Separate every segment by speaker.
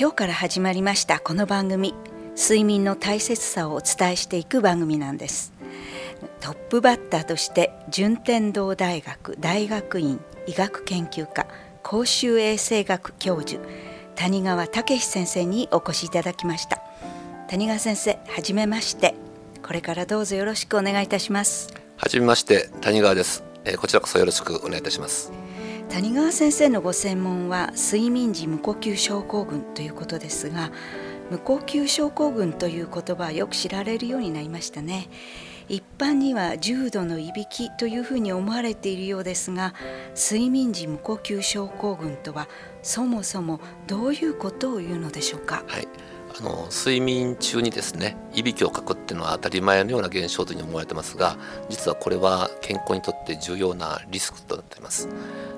Speaker 1: 今日から始まりましたこの番組。睡眠の大切さをお伝えしていく番組なんです。トップバッターとして順天堂大学大学院医学研究科公衆衛生学教授谷川武先生にお越しいただきました。谷川先生はじめまして。これからどうぞよろしくお願いいたします。
Speaker 2: はじめまして谷川です、えー、こちらこそよろしくお願いいたします。
Speaker 1: 谷川先生のご専門は睡眠時無呼吸症候群ということですが無呼吸症候群という言葉はよく知られるようになりましたね。一般には重度のいびきというふうに思われているようですが睡眠時無呼吸症候群とはそもそもどういうことを言うのでしょうか、
Speaker 2: はい。あの睡眠中にですねいびきをかくっていうのは当たり前のような現象というふうに思われてますが実はこれは健康にとって重要なリスクとなっています。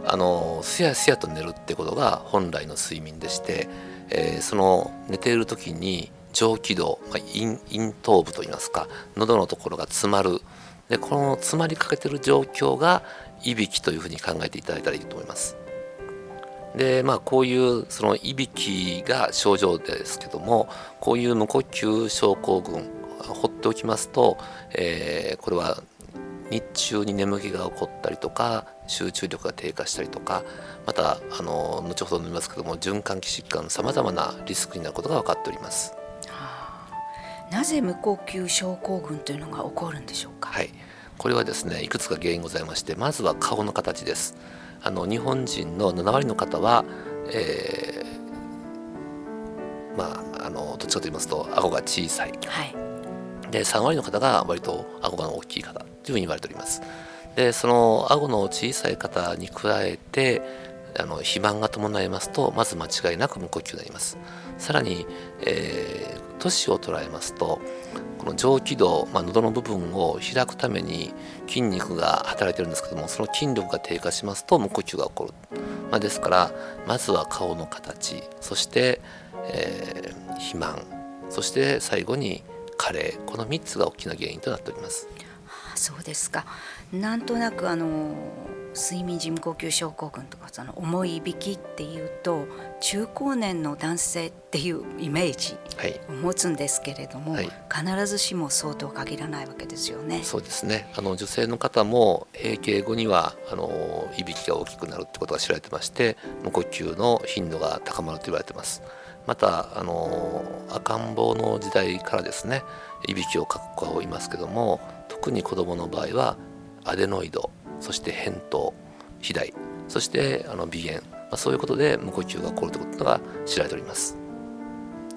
Speaker 2: あのすやすやと寝るってことが本来の睡眠でして、えー、その寝ている時に上気道、まあ、咽咽頭部といいますか喉のところが詰まる。でこの詰まりかけてる状況がいびきというふうに考えていただいたらいいと思います。でまあこういうそのいびきが症状ですけどもこういう無呼吸症候群放っておきますと、えー、これは日中に眠気が起こったりとか集中力が低下したりとかまたあの後ほど述べますけども循環器疾患のさまざまなリスクになることが分かっております。
Speaker 1: なぜ無呼吸症候群というのが起こるんでしょうか？
Speaker 2: はい、これはですねいくつか原因ございましてまずは顔の形です。あの日本人の7割の方は、えー、まああのどっちかと言いますと顎が小さい。はい、で3割の方が割と顎が大きい方というふうに言われております。でその顎の小さい方に加えてあの肥満が伴いますとまず間違いなく無呼吸になりますさらに、えー、年を捉えますとこの上気道、まあ、喉の部分を開くために筋肉が働いてるんですけどもその筋力が低下しますと無呼吸が起こる、まあ、ですからまずは顔の形そして、えー、肥満そして最後に加齢。この3つが大きな原因となっております。
Speaker 1: あ、そうですか。なんとなくあの睡眠時無呼吸症候群とかその重いいびきっていうと中高年の男性っていうイメージを持つんですけれども、はい、必ずしもそうとは限らないわけですよね。
Speaker 2: そうですねあの女性の方も閉経後にはあのいびきが大きくなるってことが知られてまして無呼吸の頻度が高まると言われてます。またあの赤ん坊の時代からですねいびきをかく子がいますけども特に子どもの場合はアデノイドそして扁桃肥大そしてあの鼻炎、まあ、そういうことで無呼吸が起こるということが知られております。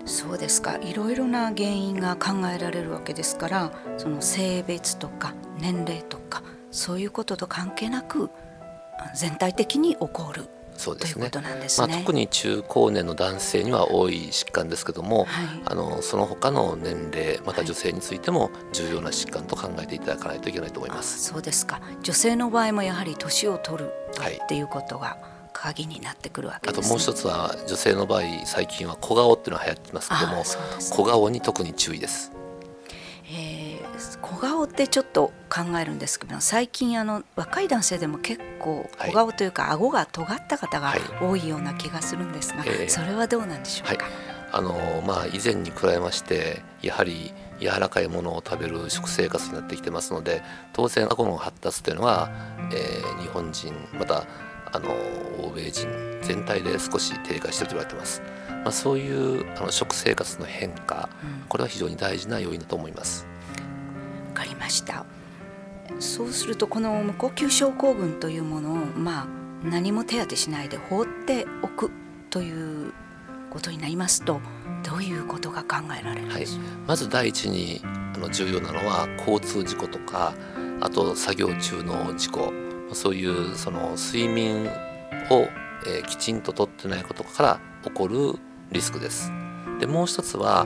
Speaker 1: そうですか。いろいろな原因が考えられるわけですからその性別とか年齢とかそういうことと関係なく全体的に起こる。そうですね、ね、まあ、
Speaker 2: 特に中高年の男性には多い疾患ですけども、はい、あのその他の年齢また女性についても重要な疾患と考えていただかないといけないと思います。
Speaker 1: そうですか。女性の場合もやはり年を取るっていうことが、鍵になってくるわけ、
Speaker 2: ね、あともう一つは女性の場合最近は小顔っていうのが流行ってますけども小顔に特に注意です。
Speaker 1: えー、小顔ってちょっと考えるんですけど最近あの若い男性でも結構小顔というか、はい、顎が尖った方が多いような気がするんですが、はい、それはどうなんでしょうか、はい、
Speaker 2: あのまあ、以前に比べましてやはり柔らかいものを食べる食生活になってきてますので当然顎の発達というのは、えー、日本人またあの欧米人全体で少し低下していると言われてます。まあ、そういうあの食生活の変化、うん、これは非常に大事な要因だと思います。
Speaker 1: わかりましたそうするとこの無呼吸症候群というものを、まあ、何も手当てしないで放っておくということになりますとどういうことが考えられる
Speaker 2: はい、まず第一にあの重要なのは交通事故とかあと作業中の事故。そういうその睡眠を、えー、きちんととってないことから起こるリスクです。でもう一つは、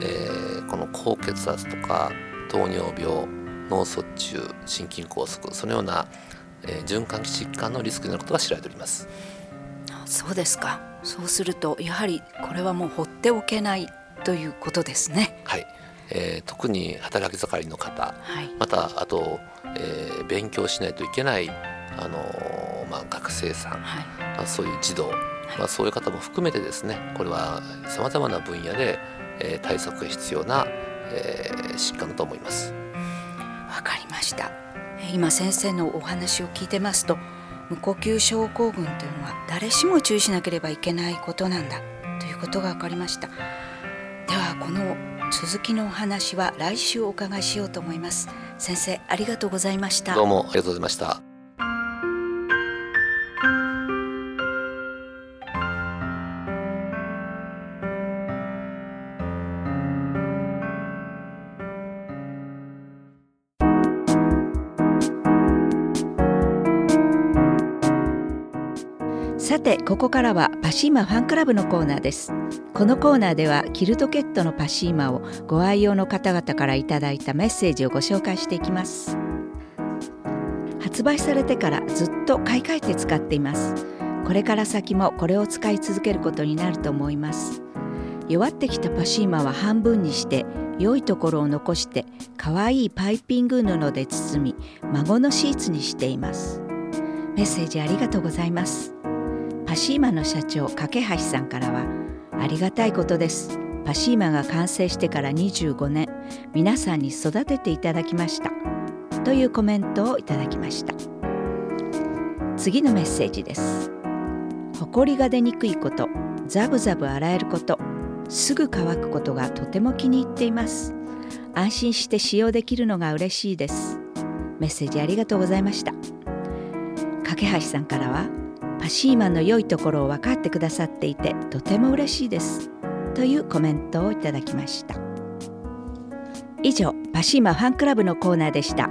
Speaker 2: えー、この高血圧とか糖尿病脳卒中心筋梗塞そのような、えー、循環器疾患のリスクになることが知られております。
Speaker 1: そうですか。そうするとやはりこれはもう放っておけないということですね。
Speaker 2: はい、えー、特に働き盛りの方、はい、またあと、えー、勉強しないといけないあのー、まあ、学生さん、はい、まあ、そういう児童、はまあ、そういう方も含めてですねこれはさまざまな分野で、えー、対策が必要な、えー、疾患だと思います。
Speaker 1: した今先生のお話を聞いてますと無呼吸症候群というのは誰しも注意しなければいけないことなんだということが分かりました。ではこの続きのお話は来週お伺いしようと思います。先生ありがとうございました。
Speaker 2: どうもありがとうございました。
Speaker 1: さてここからはパシーマファンクラブのコーナーです。このコーナーではキルトケットのパシーマをご愛用の方々からいただいたメッセージをご紹介していきます。発売されてからずっと買い替えて使っています。これから先もこれを使い続けることになると思います。弱ってきたパシーマは半分にして良いところを残して可愛いパイピング布で包み孫のシーツにしています。メッセージありがとうございます。パシーマの社長架橋さんからはありがたいことです。パシーマが完成してから25年皆さんに育てていただきました。というコメントをいただきました。次のメッセージです。ほこりが出にくいことザブザブ洗えることすぐ乾くことがとても気に入っています。安心して使用できるのが嬉しいです。メッセージありがとうございました。架橋さんからはパシーマンの良いところを分かってくださっていてとても嬉しいです。というコメントをいただきました。以上パシーマファンクラブのコーナーでした。